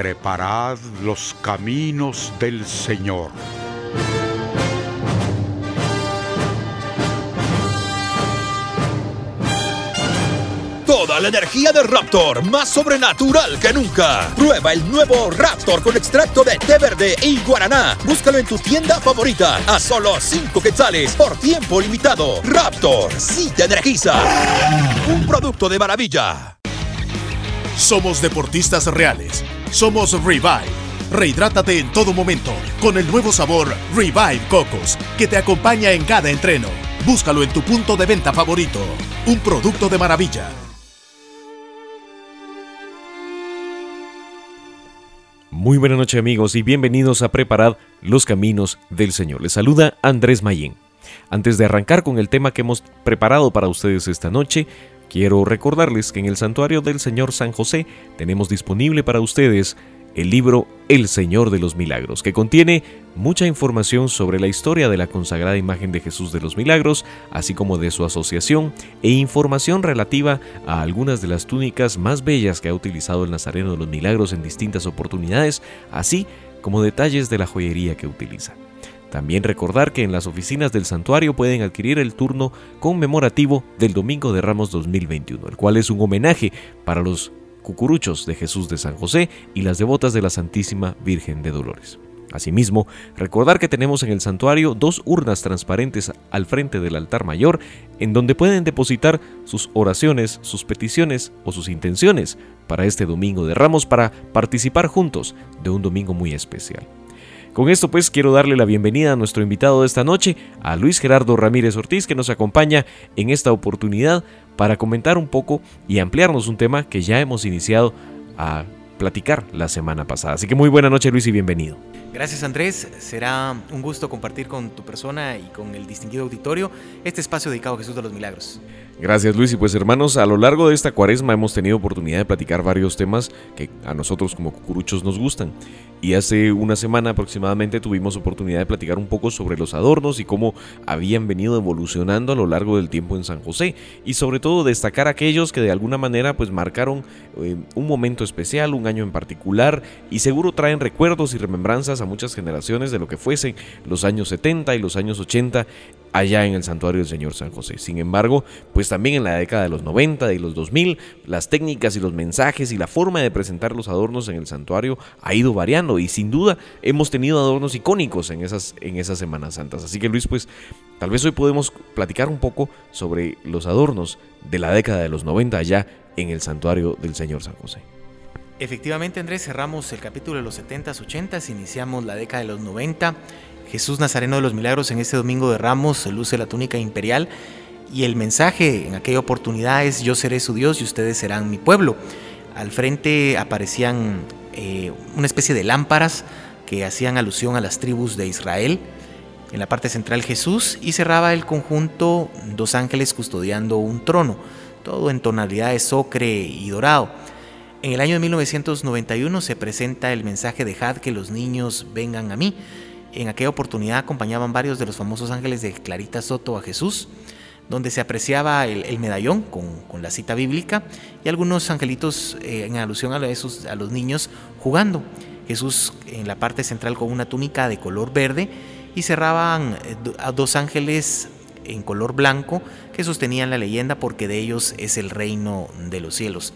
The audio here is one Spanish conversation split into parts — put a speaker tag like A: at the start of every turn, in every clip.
A: Preparad los caminos del Señor.
B: Toda la energía de Raptor, más sobrenatural que nunca. Prueba el nuevo Raptor con extracto de té verde y guaraná. Búscalo en tu tienda favorita a solo 5 quetzales por tiempo limitado. Raptor, sí te energiza. Un producto de maravilla.
C: Somos deportistas reales. Somos Revive. Rehidrátate en todo momento con el nuevo sabor Revive Cocos que te acompaña en cada entreno. Búscalo en tu punto de venta favorito. Un producto de maravilla.
D: Muy buena noche amigos y bienvenidos a Preparad los Caminos del Señor. Les saluda Andrés Mayén. Antes de arrancar con el tema que hemos preparado para ustedes esta noche, quiero recordarles que en el Santuario del Señor San José tenemos disponible para ustedes el libro El Señor de los Milagros, que contiene mucha información sobre la historia de la consagrada imagen de Jesús de los Milagros, así como de su asociación, e información relativa a algunas de las túnicas más bellas que ha utilizado el Nazareno de los Milagros en distintas oportunidades, así como detalles de la joyería que utiliza. También recordar que en las oficinas del santuario pueden adquirir el turno conmemorativo del Domingo de Ramos 2021, el cual es un homenaje para los cucuruchos de Jesús de San José y las devotas de la Santísima Virgen de Dolores. Asimismo, recordar que tenemos en el santuario dos urnas transparentes al frente del altar mayor en donde pueden depositar sus oraciones, sus peticiones o sus intenciones para este domingo de Ramos para participar juntos de un domingo muy especial. Con esto pues quiero darle la bienvenida a nuestro invitado de esta noche, a Luis Gerardo Ramírez Ortiz, que nos acompaña en esta oportunidad para comentar un poco y ampliarnos un tema que ya hemos iniciado a platicar la semana pasada. Así que muy buena noche Luis y bienvenido.
E: Gracias Andrés, será un gusto compartir con tu persona y con el distinguido auditorio este espacio dedicado a Jesús de los Milagros.
D: Gracias Luis y pues hermanos, a lo largo de esta cuaresma hemos tenido oportunidad de platicar varios temas que a nosotros como cucuruchos nos gustan. Y hace una semana aproximadamente tuvimos oportunidad de platicar un poco sobre los adornos y cómo habían venido evolucionando a lo largo del tiempo en San José. Y sobre todo destacar aquellos que de alguna manera pues marcaron eh, un momento especial, un año en particular y seguro traen recuerdos y remembranzas a muchas generaciones de lo que fuesen los años 70 y los años 80 allá en el santuario del Señor San José. Sin embargo, pues también en la década de los 90 y los 2000, las técnicas y los mensajes y la forma de presentar los adornos en el santuario ha ido variando y sin duda hemos tenido adornos icónicos en esas, en esas Semanas Santas. Así que Luis, pues tal vez hoy podemos platicar un poco sobre los adornos de la década de los 90 allá en el santuario del Señor San José.
E: Efectivamente, Andrés, cerramos el capítulo de los 70s, 80s, iniciamos la década de los 90 Jesús Nazareno de los Milagros en este domingo de Ramos luce la túnica imperial y el mensaje en aquella oportunidad es yo seré su Dios y ustedes serán mi pueblo. Al frente aparecían eh, una especie de lámparas que hacían alusión a las tribus de Israel. En la parte central Jesús y cerraba el conjunto dos ángeles custodiando un trono, todo en tonalidades ocre y dorado. En el año de 1991 se presenta el mensaje de Had que los niños vengan a mí en aquella oportunidad acompañaban varios de los famosos ángeles de Clarita Soto a Jesús, donde se apreciaba el, medallón con, la cita bíblica y algunos angelitos eh, en alusión a, esos, a los niños jugando. Jesús en la parte central con una túnica de color verde y cerraban eh, a dos ángeles en color blanco que sostenían la leyenda porque de ellos es el reino de los cielos.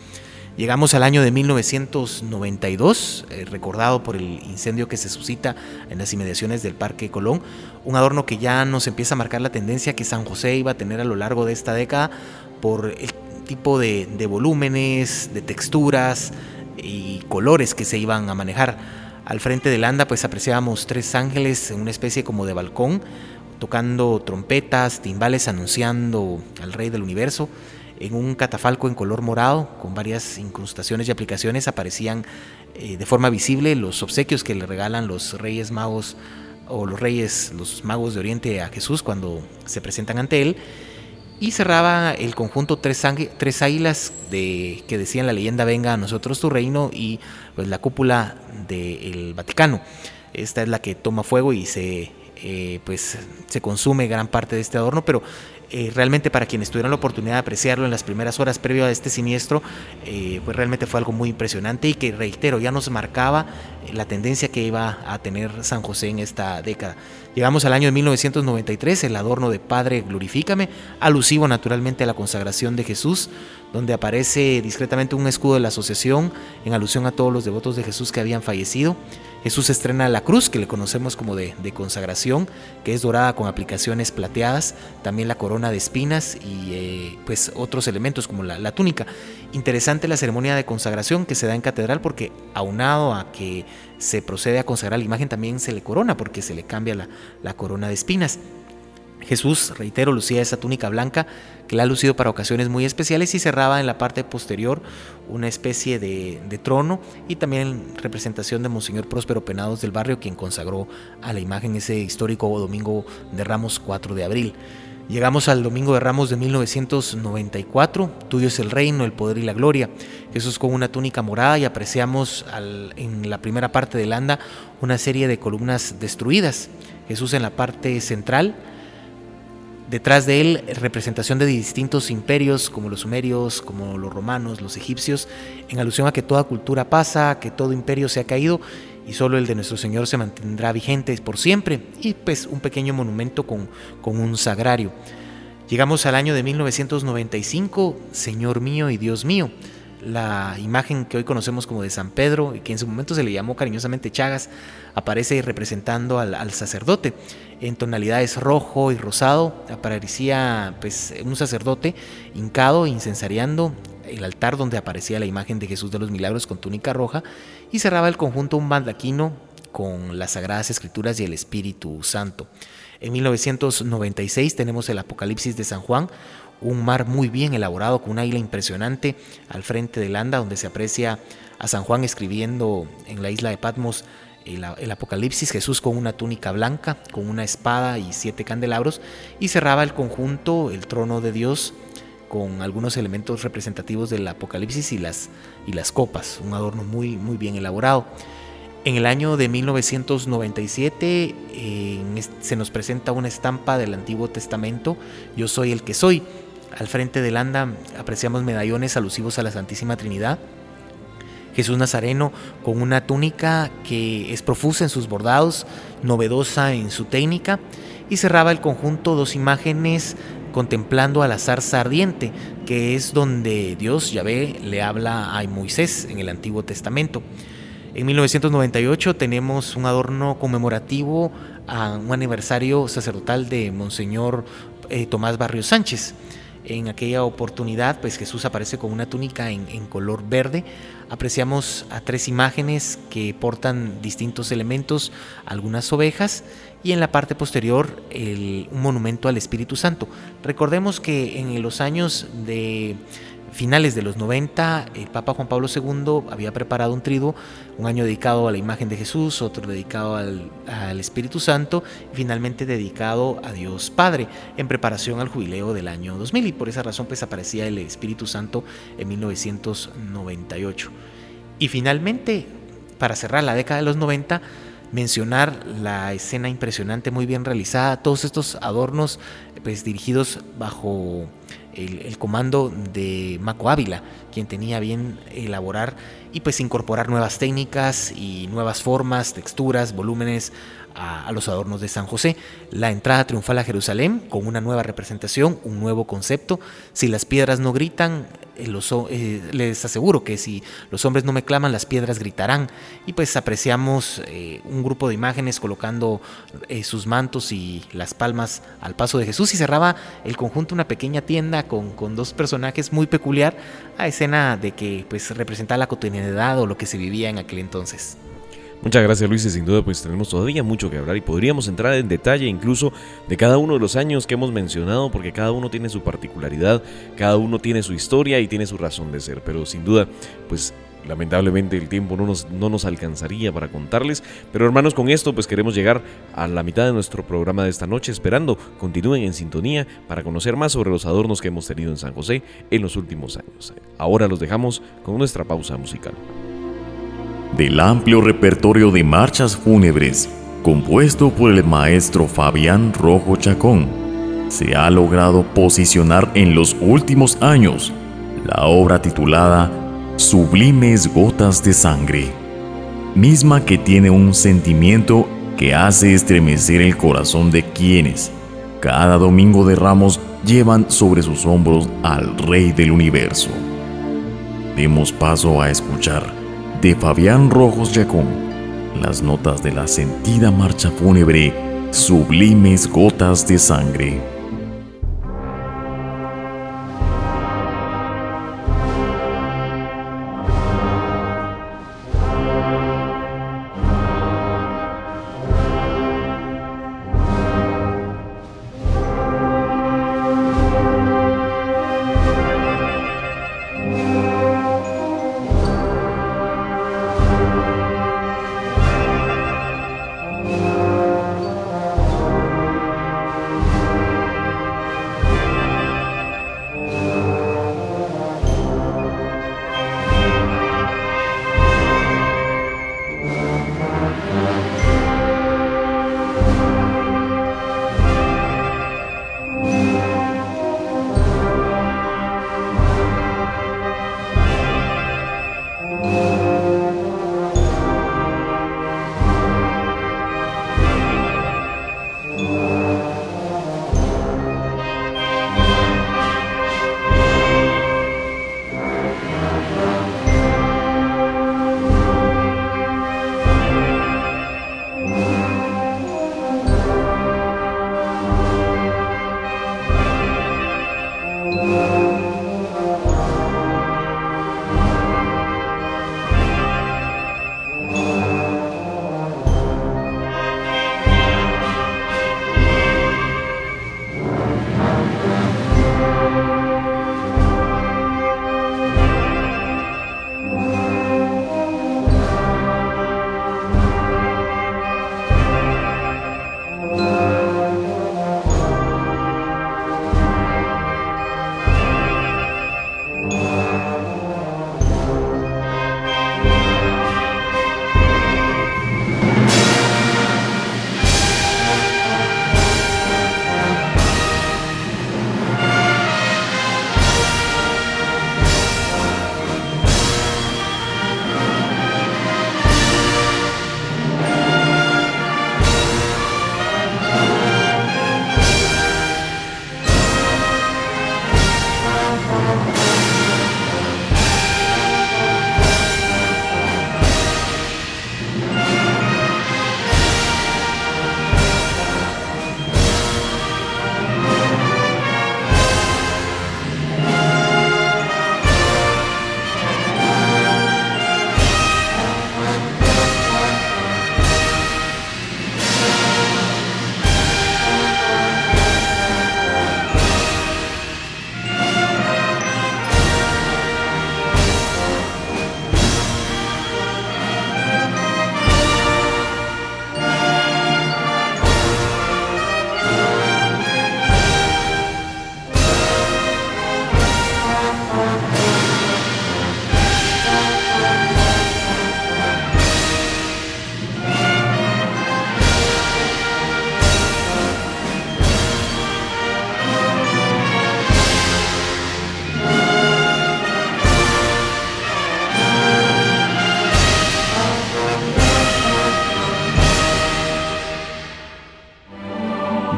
E: Llegamos al año de 1992, eh, recordado por el incendio que se suscita en las inmediaciones del Parque Colón, un adorno que ya nos empieza a marcar la tendencia que San José iba a tener a lo largo de esta década por el tipo de, volúmenes, de texturas y colores que se iban a manejar. Al frente del anda pues apreciábamos tres ángeles en una especie como de balcón, tocando trompetas, timbales anunciando al Rey del Universo en un catafalco en color morado con varias incrustaciones y aplicaciones aparecían eh, de forma visible los obsequios que le regalan los reyes magos o los reyes, los magos de Oriente a Jesús cuando se presentan ante él. Y cerraba el conjunto tres, águilas de, que decían la leyenda venga a nosotros tu reino y pues la cúpula del Vaticano. Esta es la que toma fuego y se eh, pues se consume gran parte de este adorno, pero eh, realmente para quienes tuvieron la oportunidad de apreciarlo en las primeras horas previo a este siniestro, eh, pues realmente fue algo muy impresionante y que, reitero, ya nos marcaba la tendencia que iba a tener San José en esta década. Llegamos al año de 1993, el adorno de Padre Glorifícame, alusivo naturalmente a la consagración de Jesús, donde aparece discretamente un escudo de la asociación en alusión a todos los devotos de Jesús que habían fallecido. Jesús estrena la cruz, que le conocemos como de, consagración, que es dorada con aplicaciones plateadas, también la corona de espinas y eh, pues otros elementos como la, túnica. Interesante la ceremonia de consagración que se da en catedral porque aunado a que se procede a consagrar la imagen también se le corona porque se le cambia la, corona de espinas. Jesús, reitero, lucía esa túnica blanca que la ha lucido para ocasiones muy especiales y cerraba en la parte posterior una especie de, trono y también representación de Monseñor Próspero Penados del Barrio, quien consagró a la imagen ese histórico Domingo de Ramos 4 de abril. Llegamos al Domingo de Ramos de 1994, tuyo es el reino, el poder y la gloria. Jesús con una túnica morada y apreciamos en la primera parte del anda una serie de columnas destruidas. Jesús en la parte central, Detrás de él, representación de distintos imperios, como los sumerios, como los romanos, los egipcios, en alusión a que toda cultura pasa, que todo imperio se ha caído y solo el de nuestro Señor se mantendrá vigente por siempre. Y pues un pequeño monumento con, con un sagrario. Llegamos al año de 1995, Señor mío y Dios mío la imagen que hoy conocemos como de San Pedro y que en su momento se le llamó cariñosamente Chagas, aparece representando al, sacerdote. En tonalidades rojo y rosado aparecía pues, un sacerdote hincado, incensariando el altar donde aparecía la imagen de Jesús de los Milagros con túnica roja y cerraba el conjunto un baldaquino con las Sagradas Escrituras y el Espíritu Santo. En 1996 tenemos el Apocalipsis de San Juan, un mar muy bien elaborado con una isla impresionante al frente del anda donde se aprecia a San Juan escribiendo en la isla de Patmos el, Apocalipsis, Jesús con una túnica blanca, con una espada y siete candelabros, y cerraba el conjunto el trono de Dios con algunos elementos representativos del Apocalipsis y las, y las copas, un adorno muy, muy bien elaborado. En el año de 1997 se nos presenta una estampa del Antiguo Testamento, Yo soy el que soy, al frente del anda apreciamos medallones alusivos a la Santísima Trinidad. Jesús Nazareno con una túnica que es profusa en sus bordados, novedosa en su técnica, y cerraba el conjunto dos imágenes contemplando a la zarza ardiente, que es donde Dios, Yahvé, le habla a Moisés en el Antiguo Testamento. En 1998 tenemos un adorno conmemorativo a un aniversario sacerdotal de Monseñor eh, Tomás Barrio Sánchez. En aquella oportunidad, pues Jesús aparece con una túnica en, color verde. Apreciamos a tres imágenes que portan distintos elementos, algunas ovejas y en la parte posterior un monumento al Espíritu Santo. Recordemos que en los años de finales de los 90, el Papa Juan Pablo II había preparado un triduo, un año dedicado a la imagen de Jesús, otro dedicado al, Espíritu Santo y finalmente dedicado a Dios Padre, en preparación al jubileo del año 2000 y por esa razón pues aparecía el Espíritu Santo en 1998. Y finalmente, para cerrar la década de los 90, mencionar la escena impresionante, muy bien realizada, todos estos adornos pues dirigidos bajo el, comando de Maco Ávila, quien tenía bien elaborar y pues incorporar nuevas técnicas y nuevas formas, texturas, volúmenes a, los adornos de San José. La entrada triunfal a Jerusalén con una nueva representación, un nuevo concepto. Si las piedras no gritan, eh, eh, les aseguro que si los hombres no me claman, las piedras gritarán. Y pues apreciamos eh, un grupo de imágenes colocando sus mantos y las palmas al paso de Jesús y cerraba el conjunto una pequeña tienda con, con dos personajes muy peculiar a escena de que pues representaba la cotidianidad o lo que se vivía en aquel entonces.
D: Muchas gracias Luis y sin duda pues tenemos todavía mucho que hablar y podríamos entrar en detalle incluso de cada uno de los años que hemos mencionado porque cada uno tiene su particularidad, cada uno tiene su historia y tiene su razón de ser, pero sin duda pues lamentablemente el tiempo no nos, no nos alcanzaría para contarles, pero hermanos con esto pues queremos llegar a la mitad de nuestro programa de esta noche esperando continúen en sintonía para conocer más sobre los adornos que hemos tenido en San José en los últimos años. Ahora los dejamos con nuestra pausa musical
F: del amplio repertorio de marchas fúnebres compuesto por el maestro Fabián Rojo Chacón, se ha logrado posicionar en los últimos años la obra titulada Sublimes Gotas de Sangre, misma que tiene un sentimiento que hace estremecer el corazón de quienes cada domingo de ramos llevan sobre sus hombros al Rey del Universo. Demos paso a escuchar de Fabián Rojos Yacón, las notas de la sentida marcha fúnebre, sublimes gotas de sangre.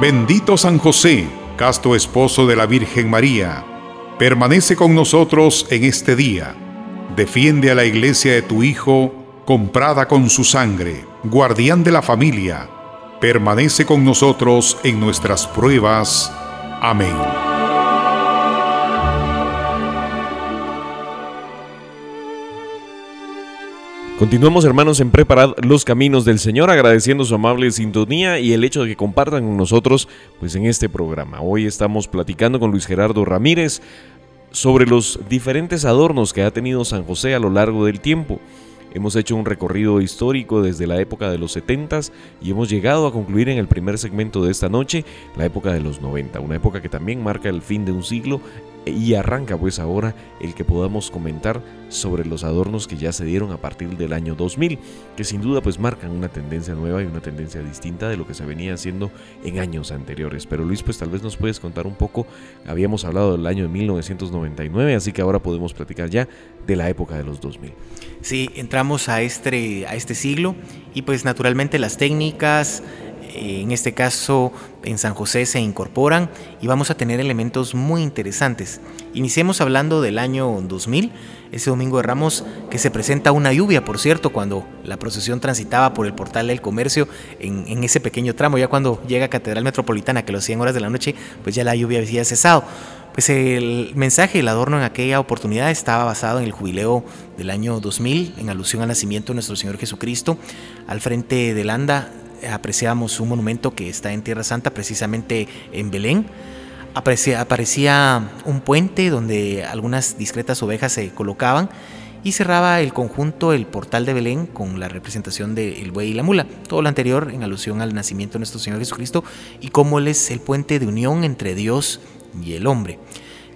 G: Bendito San José, casto esposo de la Virgen María, permanece con nosotros en este día. Defiende a la iglesia de tu Hijo, comprada con su sangre, guardián de la familia. Permanece con nosotros en nuestras pruebas. Amén.
D: Continuamos hermanos en preparar los caminos del Señor, agradeciendo su amable sintonía y el hecho de que compartan con nosotros pues en este programa. Hoy estamos platicando con Luis Gerardo Ramírez sobre los diferentes adornos que ha tenido San José a lo largo del tiempo. Hemos hecho un recorrido histórico desde la época de los 70 y hemos llegado a concluir en el primer segmento de esta noche la época de los 90, una época que también marca el fin de un siglo y arranca pues ahora el que podamos comentar sobre los adornos que ya se dieron a partir del año 2000, que sin duda pues marcan una tendencia nueva y una tendencia distinta de lo que se venía haciendo en años anteriores. Pero Luis, pues tal vez nos puedes contar un poco, habíamos hablado del año de 1999, así que ahora podemos platicar ya de la época de los 2000.
E: Sí, entramos a este, a este siglo y pues naturalmente las técnicas, en este caso en San José se incorporan y vamos a tener elementos muy interesantes. Iniciemos hablando del año 2000, ese domingo de Ramos que se presenta una lluvia, por cierto, cuando la procesión transitaba por el portal del comercio en, ese pequeño tramo, ya cuando llega a Catedral Metropolitana, que las 100 horas de la noche, pues ya la lluvia había cesado. Pues el mensaje, el adorno en aquella oportunidad estaba basado en el jubileo del año 2000, en alusión al nacimiento de nuestro Señor Jesucristo. Al frente del anda apreciamos un monumento que está en Tierra Santa, precisamente en Belén. Aparecía, aparecía un puente donde algunas discretas ovejas se colocaban y cerraba el conjunto el portal de Belén con la representación del buey y la mula. Todo lo anterior en alusión al nacimiento de nuestro Señor Jesucristo y cómo Él es el puente de unión entre Dios y el hombre.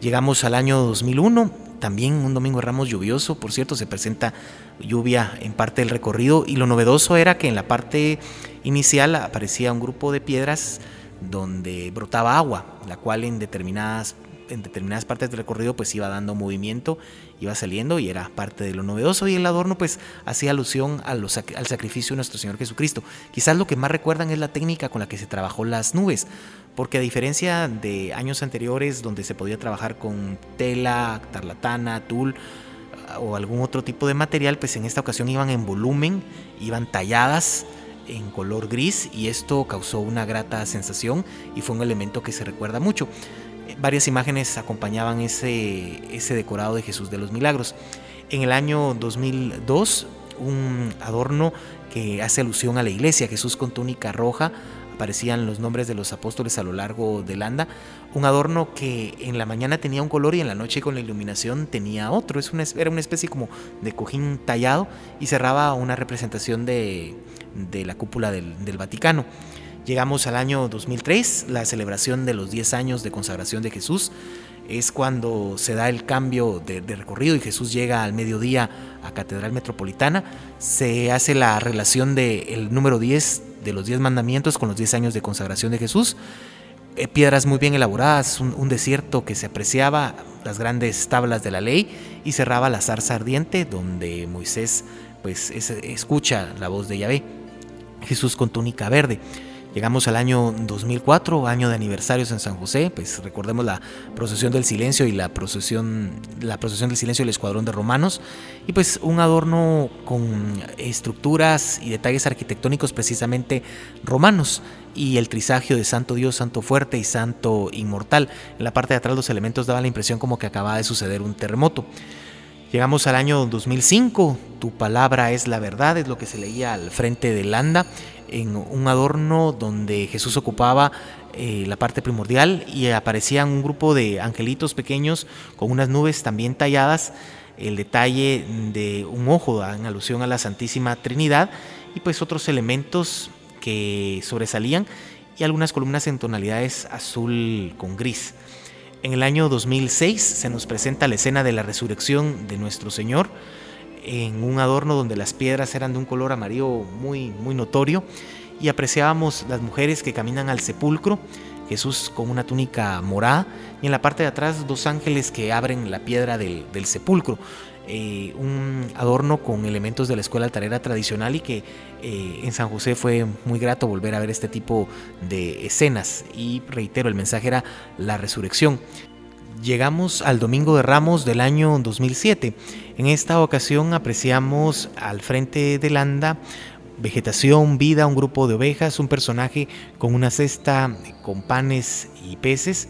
E: Llegamos al año 2001, también un domingo Ramos lluvioso, por cierto, se presenta lluvia en parte del recorrido y lo novedoso era que en la parte inicial aparecía un grupo de piedras donde brotaba agua, la cual en determinadas, en determinadas partes del recorrido pues iba dando movimiento, iba saliendo y era parte de lo novedoso y el adorno pues hacía alusión al sacrificio de nuestro Señor Jesucristo. Quizás lo que más recuerdan es la técnica con la que se trabajó las nubes, porque a diferencia de años anteriores donde se podía trabajar con tela, tarlatana, tul, o algún otro tipo de material, pues en esta ocasión iban en volumen, iban talladas en color gris y esto causó una grata sensación y fue un elemento que se recuerda mucho. Varias imágenes acompañaban ese, ese decorado de Jesús de los Milagros. En el año 2002, un adorno que hace alusión a la iglesia, Jesús con túnica roja, aparecían los nombres de los apóstoles a lo largo del anda, un adorno que en la mañana tenía un color y en la noche con la iluminación tenía otro, es una, era una especie como de cojín tallado y cerraba una representación de, de la cúpula del, Vaticano. Llegamos al año 2003, la celebración de los 10 años de consagración de Jesús. Es cuando se da el cambio de, recorrido y Jesús llega al mediodía a Catedral Metropolitana. Se hace la relación del número 10 de los 10 mandamientos con los 10 años de consagración de Jesús. Eh, piedras muy bien elaboradas, un, desierto que se apreciaba, las grandes tablas de la ley y cerraba la zarza ardiente donde Moisés pues escucha la voz de Yahvé. Jesús con túnica verde. Llegamos al año 2004, año de aniversarios en San José, pues recordemos la procesión del silencio y la procesión, la procesión del silencio del escuadrón de romanos, y pues un adorno con estructuras y detalles arquitectónicos precisamente romanos, y el trisagio de Santo Dios, Santo Fuerte y Santo Inmortal. En la parte de atrás los elementos daban la impresión como que acababa de suceder un terremoto. Llegamos al año 2005, tu palabra es la verdad, es lo que se leía al frente del anda, en un adorno donde Jesús ocupaba eh, la parte primordial y aparecían un grupo de angelitos pequeños con unas nubes también talladas, el detalle de un ojo en alusión a la Santísima Trinidad y pues otros elementos que sobresalían y algunas columnas en tonalidades azul con gris. En el año 2006 se nos presenta la escena de la resurrección de nuestro Señor en un adorno donde las piedras eran de un color amarillo muy, muy notorio y apreciábamos las mujeres que caminan al sepulcro, Jesús con una túnica morada y en la parte de atrás dos ángeles que abren la piedra del, sepulcro. Eh, un adorno con elementos de la escuela altarera tradicional y que eh, en San José fue muy grato volver a ver este tipo de escenas. Y reitero, el mensaje era la resurrección. Llegamos al Domingo de Ramos del año 2007. En esta ocasión apreciamos al frente del anda vegetación, vida, un grupo de ovejas, un personaje con una cesta con panes y peces,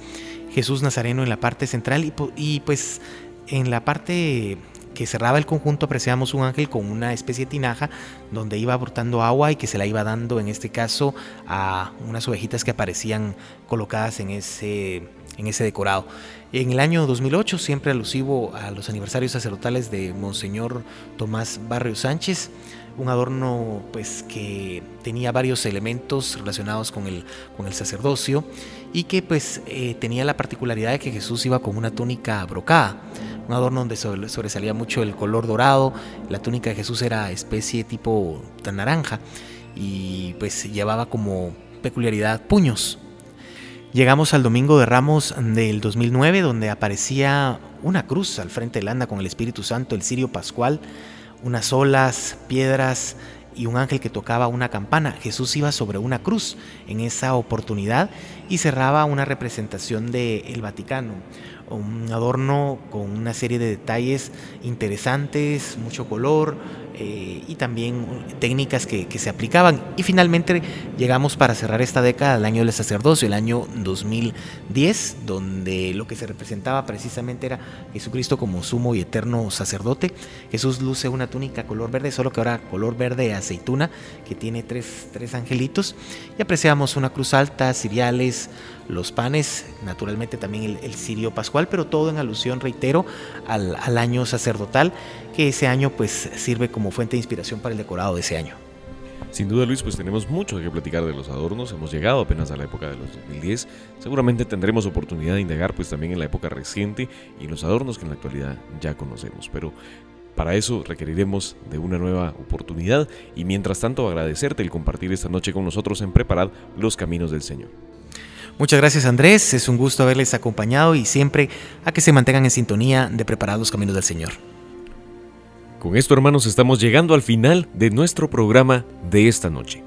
E: Jesús Nazareno en la parte central y, y pues en la parte que cerraba el conjunto apreciamos un ángel con una especie de tinaja donde iba brotando agua y que se la iba dando en este caso a unas ovejitas que aparecían colocadas en ese, en ese decorado. En el año 2008, siempre alusivo a los aniversarios sacerdotales de Monseñor Tomás Barrio Sánchez, un adorno pues que tenía varios elementos relacionados con el, con el sacerdocio y que pues eh, tenía la particularidad de que Jesús iba con una túnica brocada, un adorno donde sobresalía mucho el color dorado, la túnica de Jesús era especie tipo tan naranja y pues llevaba como peculiaridad puños. Llegamos al Domingo de Ramos del 2009 donde aparecía una cruz al frente del anda con el Espíritu Santo, el Sirio Pascual, unas olas, piedras y un ángel que tocaba una campana. Jesús iba sobre una cruz en esa oportunidad y cerraba una representación del Vaticano, un adorno con una serie de detalles interesantes, mucho color, eh, y también técnicas que, se aplicaban. Y finalmente llegamos para cerrar esta década al año del sacerdocio, el año 2010, donde lo que se representaba precisamente era Jesucristo como sumo y eterno sacerdote. Jesús luce una túnica color verde, solo que ahora color verde aceituna, que tiene tres, tres angelitos. Y apreciamos una cruz alta, ciriales, los panes, naturalmente también el, el cirio pascual, pero todo en alusión, reitero, al, año sacerdotal que ese año pues sirve como fuente de inspiración para el decorado de ese año.
D: Sin duda Luis, pues tenemos mucho que platicar de los adornos, hemos llegado apenas a la época de los 2010, seguramente tendremos oportunidad de indagar pues también en la época reciente y los adornos que en la actualidad ya conocemos, pero para eso requeriremos de una nueva oportunidad y mientras tanto agradecerte el compartir esta noche con nosotros en Preparad los Caminos del Señor.
E: Muchas gracias Andrés, es un gusto haberles acompañado y siempre a que se mantengan en sintonía de Preparar los Caminos del Señor.
D: Con esto, hermanos, estamos llegando al final de nuestro programa de esta noche.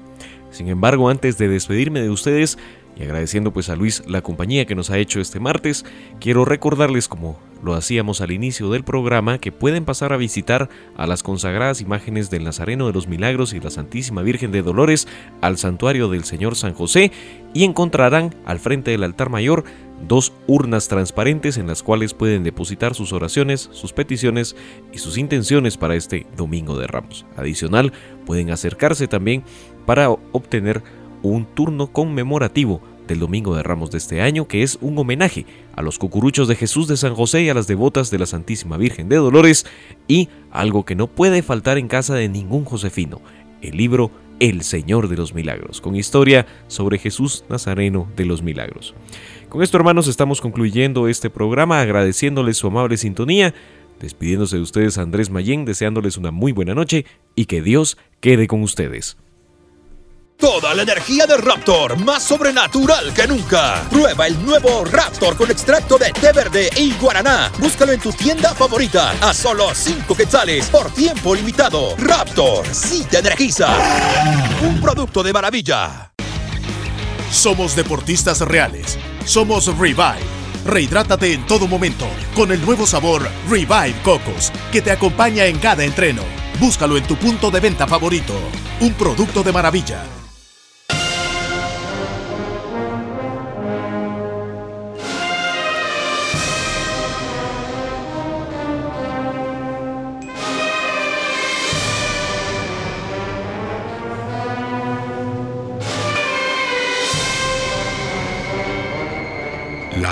D: Sin embargo, antes de despedirme de ustedes y agradeciendo pues a Luis la compañía que nos ha hecho este martes, quiero recordarles como lo hacíamos al inicio del programa que pueden pasar a visitar a las consagradas imágenes del Nazareno de los Milagros y la Santísima Virgen de Dolores al santuario del Señor San José y encontrarán al frente del altar mayor dos urnas transparentes en las cuales pueden depositar sus oraciones, sus peticiones y sus intenciones para este Domingo de Ramos. Adicional, pueden acercarse también para obtener un turno conmemorativo del Domingo de Ramos de este año, que es un homenaje a los cucuruchos de Jesús de San José y a las devotas de la Santísima Virgen de Dolores, y algo que no puede faltar en casa de ningún josefino, el libro El Señor de los Milagros, con historia sobre Jesús Nazareno de los Milagros. Con esto, hermanos, estamos concluyendo este programa agradeciéndoles su amable sintonía, despidiéndose de ustedes Andrés Mayén, deseándoles una muy buena noche y que Dios quede con ustedes.
B: Toda la energía de Raptor, más sobrenatural que nunca. Prueba el nuevo Raptor con extracto de té verde y guaraná. Búscalo en tu tienda favorita a solo 5 quetzales por tiempo limitado. Raptor, sí te energiza. Un producto de maravilla.
C: Somos deportistas reales. Somos Revive. Rehidrátate en todo momento con el nuevo sabor Revive Cocos que te acompaña en cada entreno. Búscalo en tu punto de venta favorito. Un producto de maravilla.